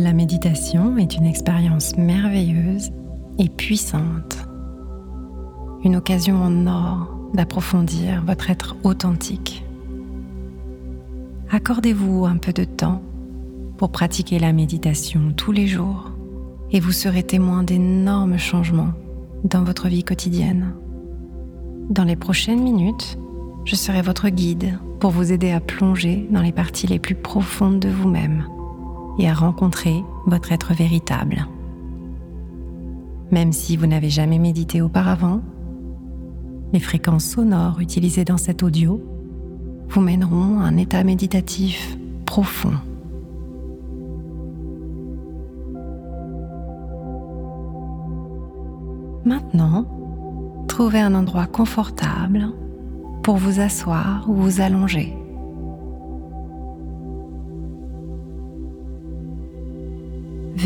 La méditation est une expérience merveilleuse et puissante. Une occasion en or d'approfondir votre être authentique. Accordez-vous un peu de temps pour pratiquer la méditation tous les jours et vous serez témoin d'énormes changements dans votre vie quotidienne. Dans les prochaines minutes, je serai votre guide pour vous aider à plonger dans les parties les plus profondes de vous-même et à rencontrer votre être véritable. Même si vous n'avez jamais médité auparavant, les fréquences sonores utilisées dans cet audio vous mèneront à un état méditatif profond. Maintenant, trouvez un endroit confortable pour vous asseoir ou vous allonger.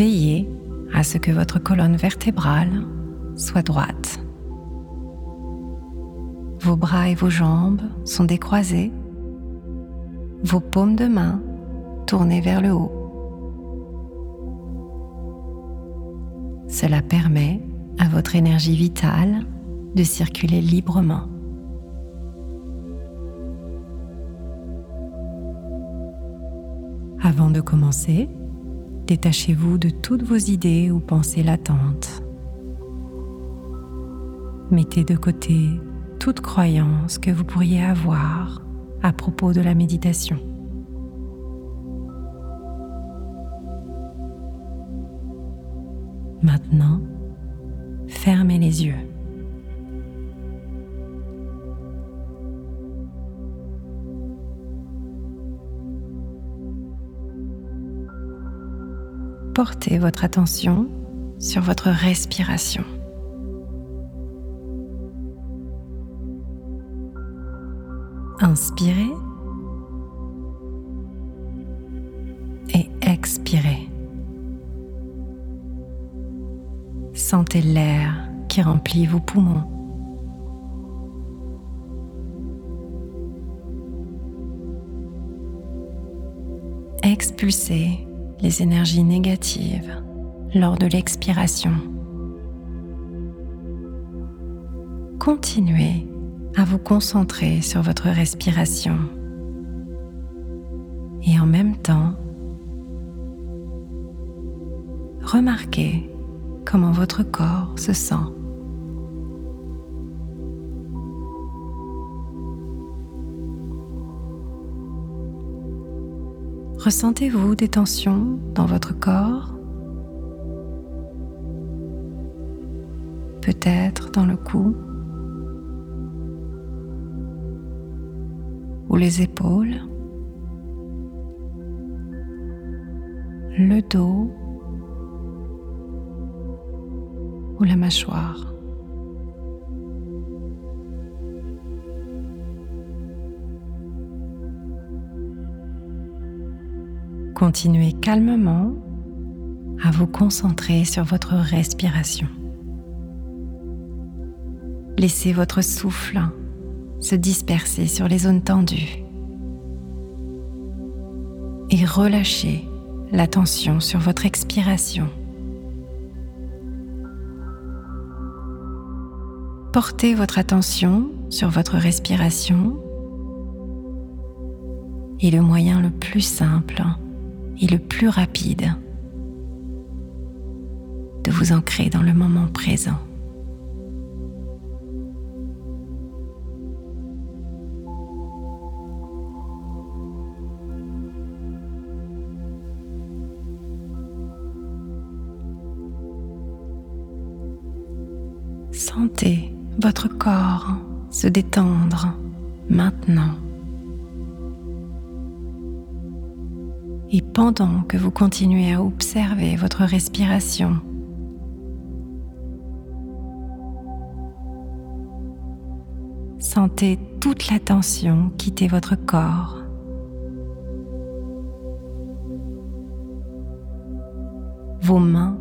Veillez à ce que votre colonne vertébrale soit droite. Vos bras et vos jambes sont décroisés, vos paumes de main tournées vers le haut. Cela permet à votre énergie vitale de circuler librement. Avant de commencer, Détachez-vous de toutes vos idées ou pensées latentes. Mettez de côté toute croyance que vous pourriez avoir à propos de la méditation. Maintenant, fermez les yeux. Portez votre attention sur votre respiration. Inspirez et expirez. Sentez l'air qui remplit vos poumons. Expulsez les énergies négatives lors de l'expiration. Continuez à vous concentrer sur votre respiration et en même temps, remarquez comment votre corps se sent. Ressentez-vous des tensions dans votre corps? Peut-être dans le cou? Ou les épaules, le dos? Ou la mâchoire? Continuez calmement à vous concentrer sur votre respiration. Laissez votre souffle se disperser sur les zones tendues et relâchez la tension sur votre expiration. Portez votre attention sur votre respiration et le moyen le plus simple et le plus rapide de vous ancrer dans le moment présent. Sentez votre corps se détendre maintenant. Et pendant que vous continuez à observer votre respiration, sentez toute la tension quitter votre corps. Vos mains,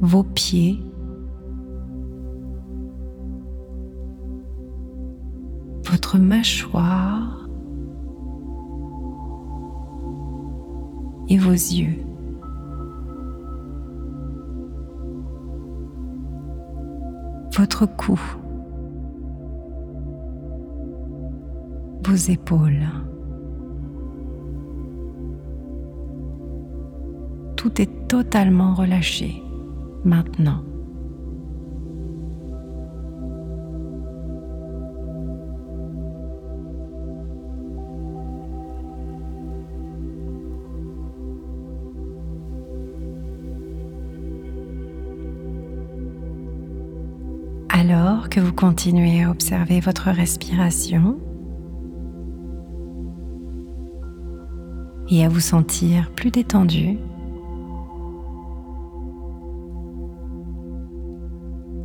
vos pieds, votre mâchoire, et vos yeux. Votre cou. Vos épaules. Tout est totalement relâché maintenant. Que vous continuez à observer votre respiration et à vous sentir plus détendu,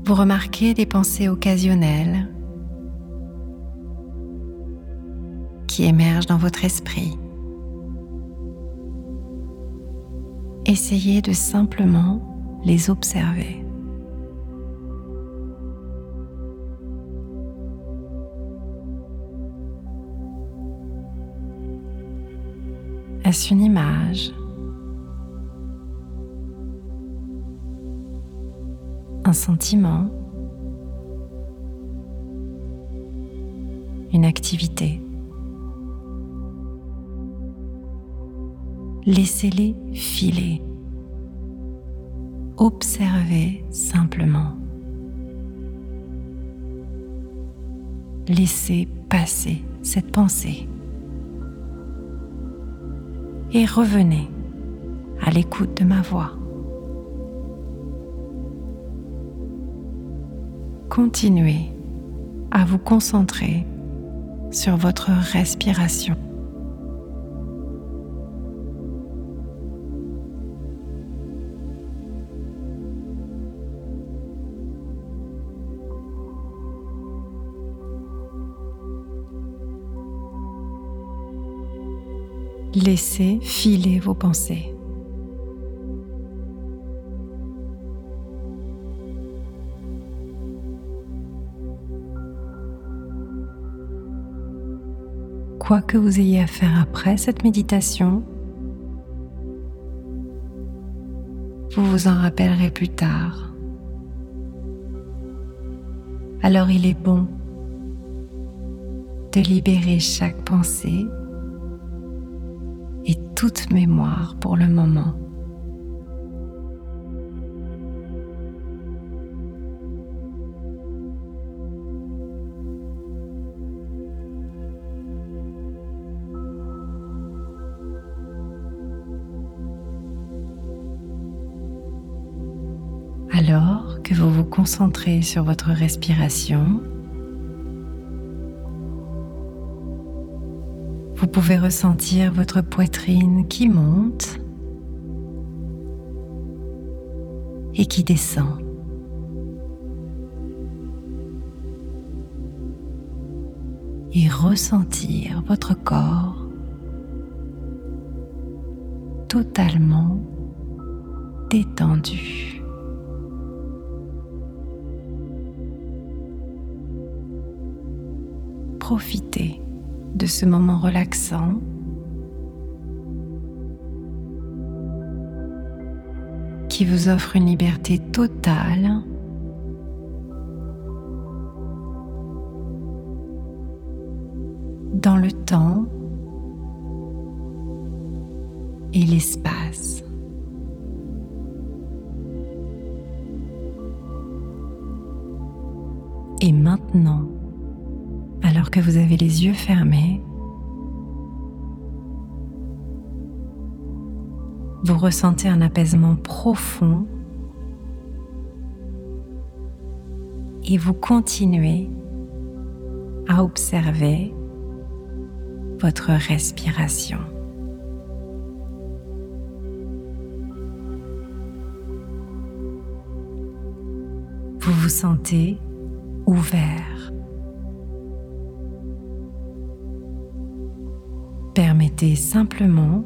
vous remarquez des pensées occasionnelles qui émergent dans votre esprit. Essayez de simplement les observer. Est-ce une image Un sentiment Une activité Laissez-les filer. Observez simplement. Laissez passer cette pensée et revenez à l'écoute de ma voix. Continuez à vous concentrer sur votre respiration. Laissez filer vos pensées. Quoi que vous ayez à faire après cette méditation, vous vous en rappellerez plus tard. Alors il est bon de libérer chaque pensée toute mémoire pour le moment. Alors que vous vous concentrez sur votre respiration, Vous pouvez ressentir votre poitrine qui monte et qui descend. Et ressentir votre corps totalement détendu. Profitez de ce moment relaxant. qui vous offre une liberté totale dans le temps et l'espace. Les yeux fermés, vous ressentez un apaisement profond. Et vous continuez à observer votre respiration. Vous vous sentez ouvert permettez simplement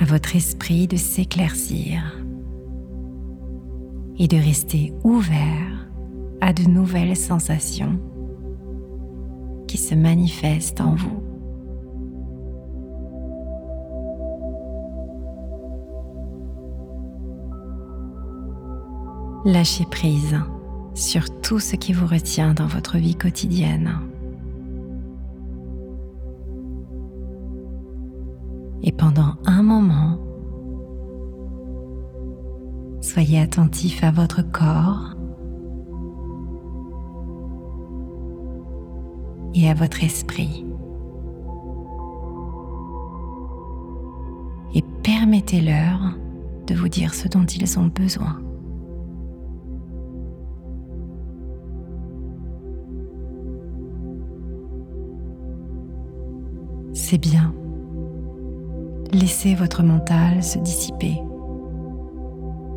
à votre esprit de s'éclaircir et de rester ouvert à de nouvelles sensations qui se manifestent en vous. Lâchez prise sur tout ce qui vous retient dans votre vie quotidienne. Et pendant un moment, soyez attentif à votre corps et à votre esprit. Et permettez-leur de vous dire ce dont ils ont besoin. C'est bien. Laissez votre mental se dissiper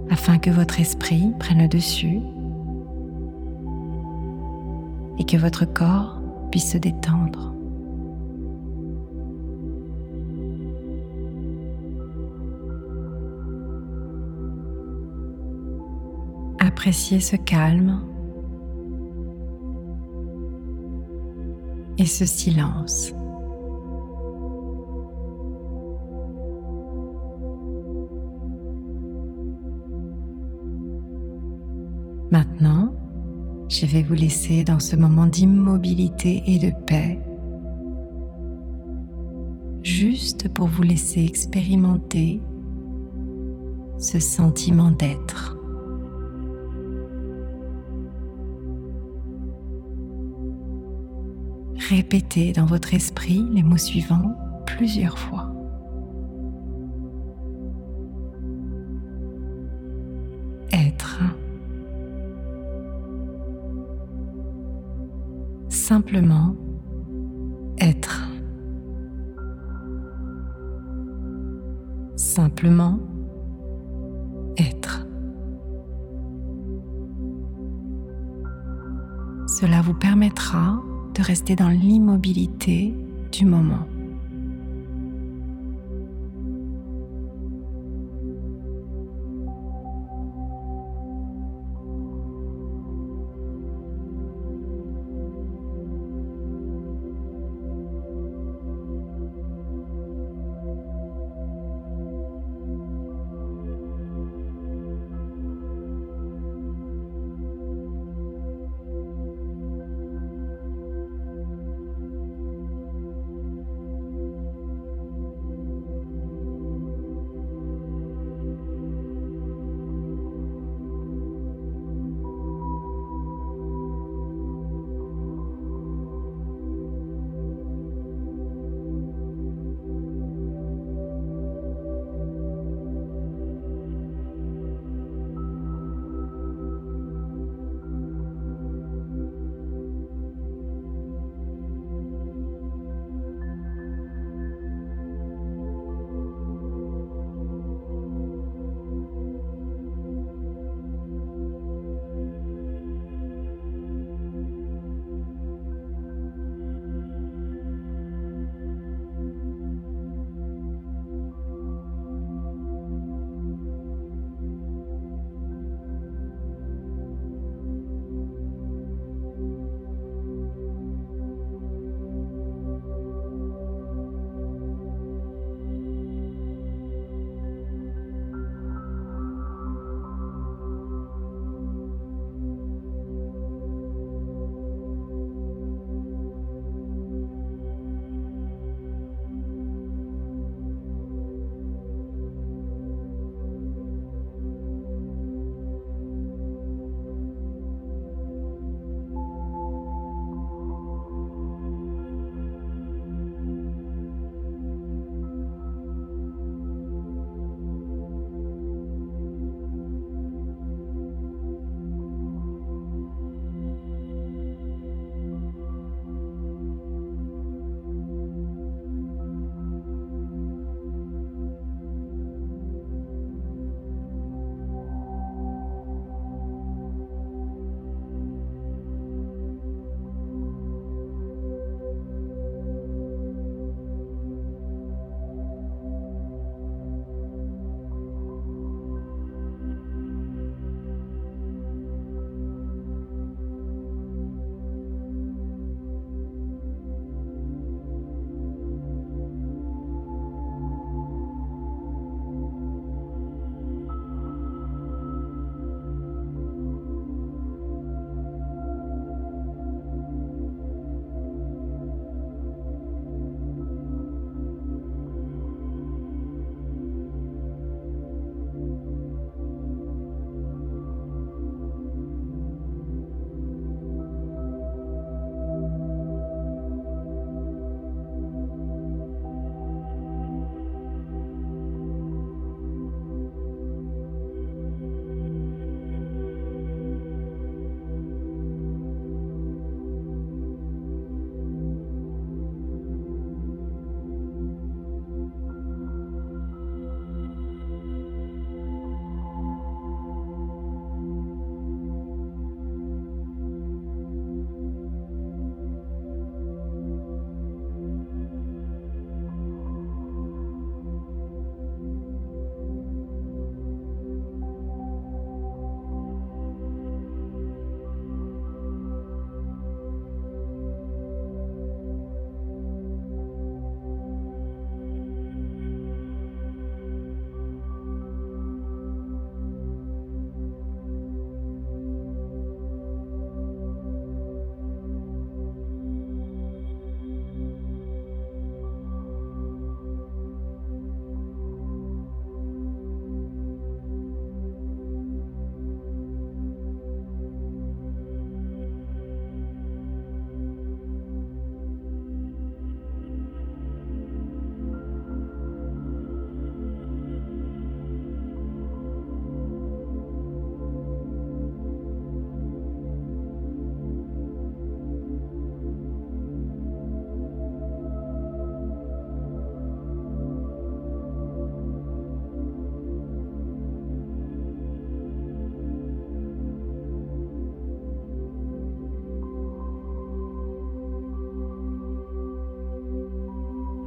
afin que votre esprit prenne le dessus et que votre corps puisse se détendre. Appréciez ce calme et ce silence. Maintenant, je vais vous laisser dans ce moment d'immobilité et de paix, juste pour vous laisser expérimenter ce sentiment d'être. Répétez dans votre esprit les mots suivants plusieurs fois. Simplement être. Simplement être. Cela vous permettra de rester dans l'immobilité du moment.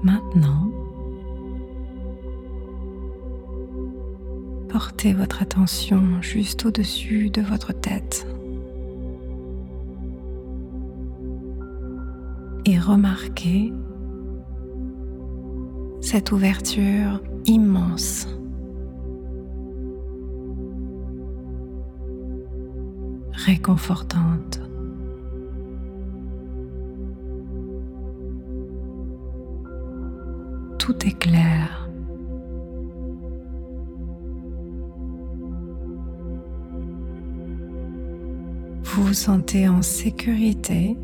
Maintenant, portez votre attention juste au-dessus de votre tête et remarquez cette ouverture immense. réconfortante. Tout est clair. Vous vous sentez en sécurité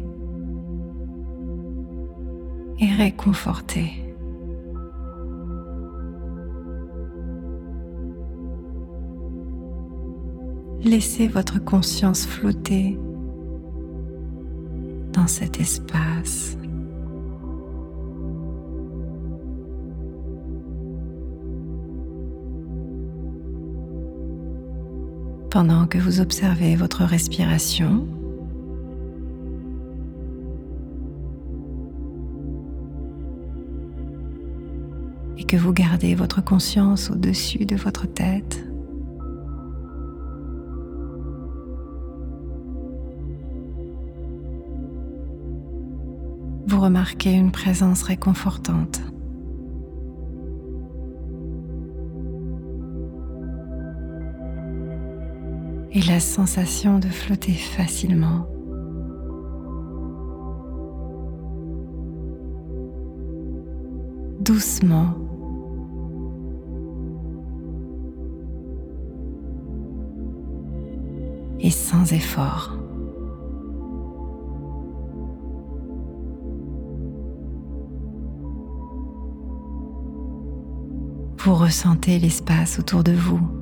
et réconforté. Laissez votre conscience flotter dans cet espace. Pendant que vous observez votre respiration, et que vous gardez votre conscience au-dessus de votre tête, vous remarquez une présence réconfortante. Et la sensation de flotter facilement. Doucement. Et sans effort. Vous ressentez l'espace autour de vous.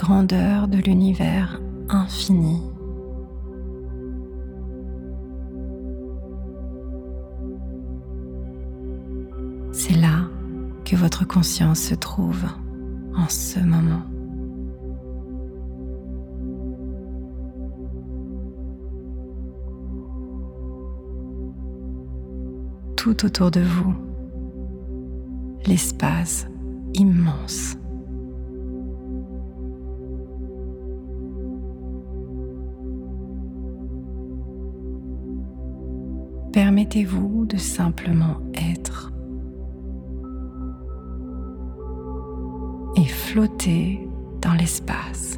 Grandeur de l'univers infini. C'est là que votre conscience se trouve en ce moment. tout autour de vous, l'espace immense. Permettez-vous de simplement être et flotter dans l'espace.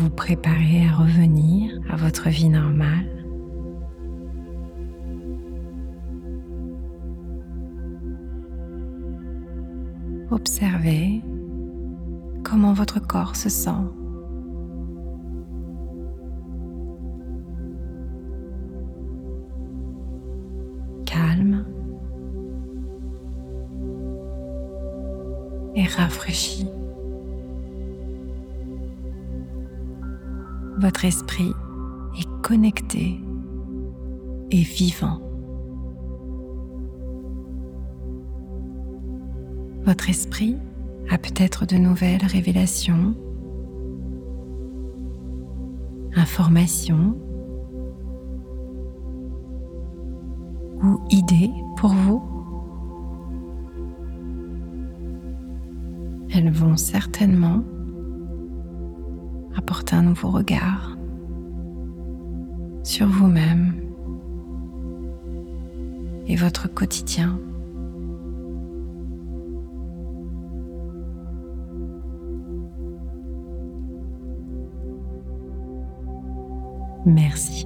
Vous préparez à revenir à votre vie normale. Observez comment votre corps se sent. Calme et rafraîchi. Votre esprit est connecté et vivant. Votre esprit a peut-être de nouvelles révélations, informations ou idées pour vous. Elles vont certainement apporter un nouveau regard sur vous-même et votre quotidien. Merci.